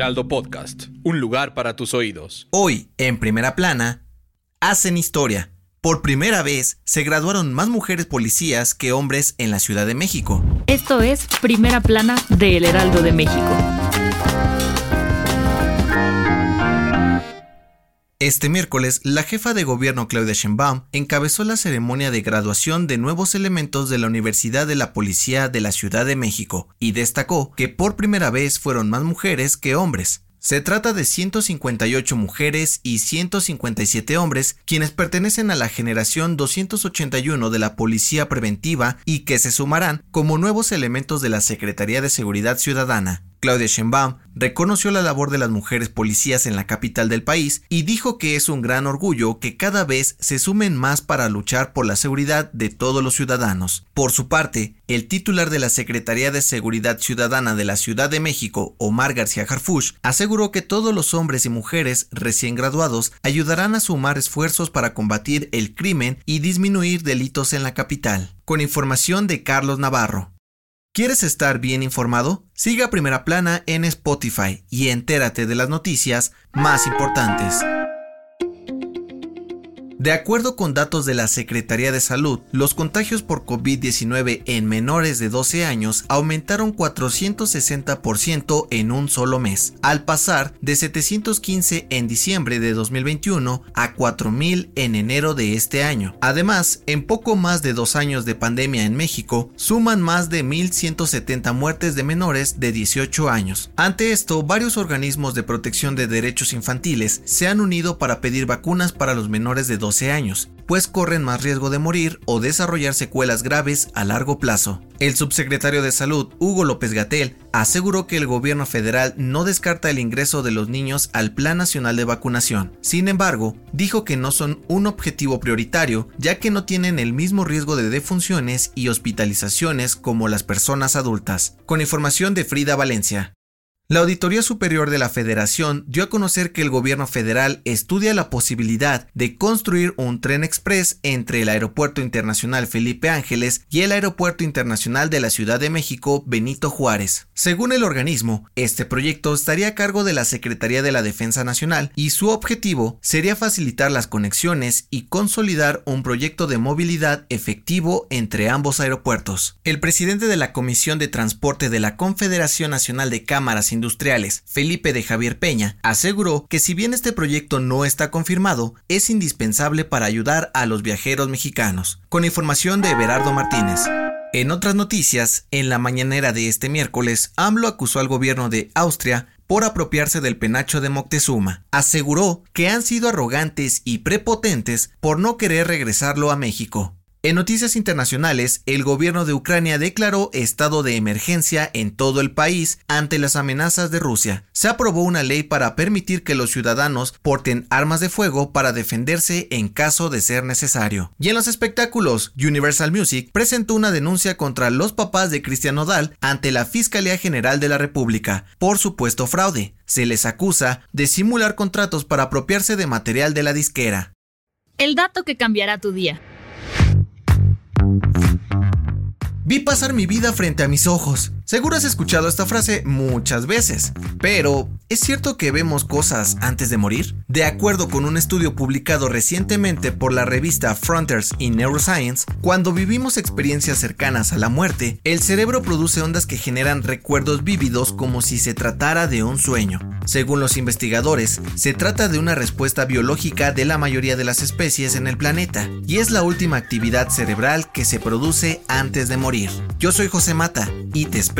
Heraldo Podcast, un lugar para tus oídos. Hoy, en primera plana, hacen historia. Por primera vez, se graduaron más mujeres policías que hombres en la Ciudad de México. Esto es Primera Plana de El Heraldo de México. Este miércoles, la jefa de gobierno Claudia Sheinbaum encabezó la ceremonia de graduación de nuevos elementos de la Universidad de la Policía de la Ciudad de México y destacó que por primera vez fueron más mujeres que hombres. Se trata de 158 mujeres y 157 hombres quienes pertenecen a la generación 281 de la Policía Preventiva y que se sumarán como nuevos elementos de la Secretaría de Seguridad Ciudadana. Claudia Sheinbaum reconoció la labor de las mujeres policías en la capital del país y dijo que es un gran orgullo que cada vez se sumen más para luchar por la seguridad de todos los ciudadanos. Por su parte, el titular de la Secretaría de Seguridad Ciudadana de la Ciudad de México, Omar García Harfuch, aseguró que todos los hombres y mujeres recién graduados ayudarán a sumar esfuerzos para combatir el crimen y disminuir delitos en la capital. Con información de Carlos Navarro. ¿Quieres estar bien informado? Siga Primera Plana en Spotify y entérate de las noticias más importantes. De acuerdo con datos de la Secretaría de Salud, los contagios por COVID-19 en menores de 12 años aumentaron 460% en un solo mes, al pasar de 715 en diciembre de 2021 a 4.000 en enero de este año. Además, en poco más de dos años de pandemia en México, suman más de 1.170 muertes de menores de 18 años. Ante esto, varios organismos de protección de derechos infantiles se han unido para pedir vacunas para los menores de 12 años, pues corren más riesgo de morir o desarrollar secuelas graves a largo plazo. El subsecretario de Salud, Hugo López Gatel, aseguró que el gobierno federal no descarta el ingreso de los niños al Plan Nacional de Vacunación. Sin embargo, dijo que no son un objetivo prioritario, ya que no tienen el mismo riesgo de defunciones y hospitalizaciones como las personas adultas. Con información de Frida Valencia. La Auditoría Superior de la Federación dio a conocer que el gobierno federal estudia la posibilidad de construir un tren express entre el Aeropuerto Internacional Felipe Ángeles y el Aeropuerto Internacional de la Ciudad de México Benito Juárez. Según el organismo, este proyecto estaría a cargo de la Secretaría de la Defensa Nacional y su objetivo sería facilitar las conexiones y consolidar un proyecto de movilidad efectivo entre ambos aeropuertos. El presidente de la Comisión de Transporte de la Confederación Nacional de Cámaras Industriales, Felipe de Javier Peña, aseguró que si bien este proyecto no está confirmado, es indispensable para ayudar a los viajeros mexicanos. Con información de Everardo Martínez. En otras noticias, en la mañanera de este miércoles, AMLO acusó al gobierno de Austria por apropiarse del penacho de Moctezuma. Aseguró que han sido arrogantes y prepotentes por no querer regresarlo a México. En noticias internacionales, el gobierno de Ucrania declaró estado de emergencia en todo el país ante las amenazas de Rusia. Se aprobó una ley para permitir que los ciudadanos porten armas de fuego para defenderse en caso de ser necesario. Y en los espectáculos, Universal Music presentó una denuncia contra los papás de Cristian Nodal ante la Fiscalía General de la República por supuesto fraude. Se les acusa de simular contratos para apropiarse de material de la disquera. El dato que cambiará tu día. Vi pasar mi vida frente a mis ojos. Seguro has escuchado esta frase muchas veces, pero ¿es cierto que vemos cosas antes de morir? De acuerdo con un estudio publicado recientemente por la revista Frontiers in Neuroscience, cuando vivimos experiencias cercanas a la muerte, el cerebro produce ondas que generan recuerdos vívidos como si se tratara de un sueño. Según los investigadores, se trata de una respuesta biológica de la mayoría de las especies en el planeta, y es la última actividad cerebral que se produce antes de morir. Yo soy José Mata y te espero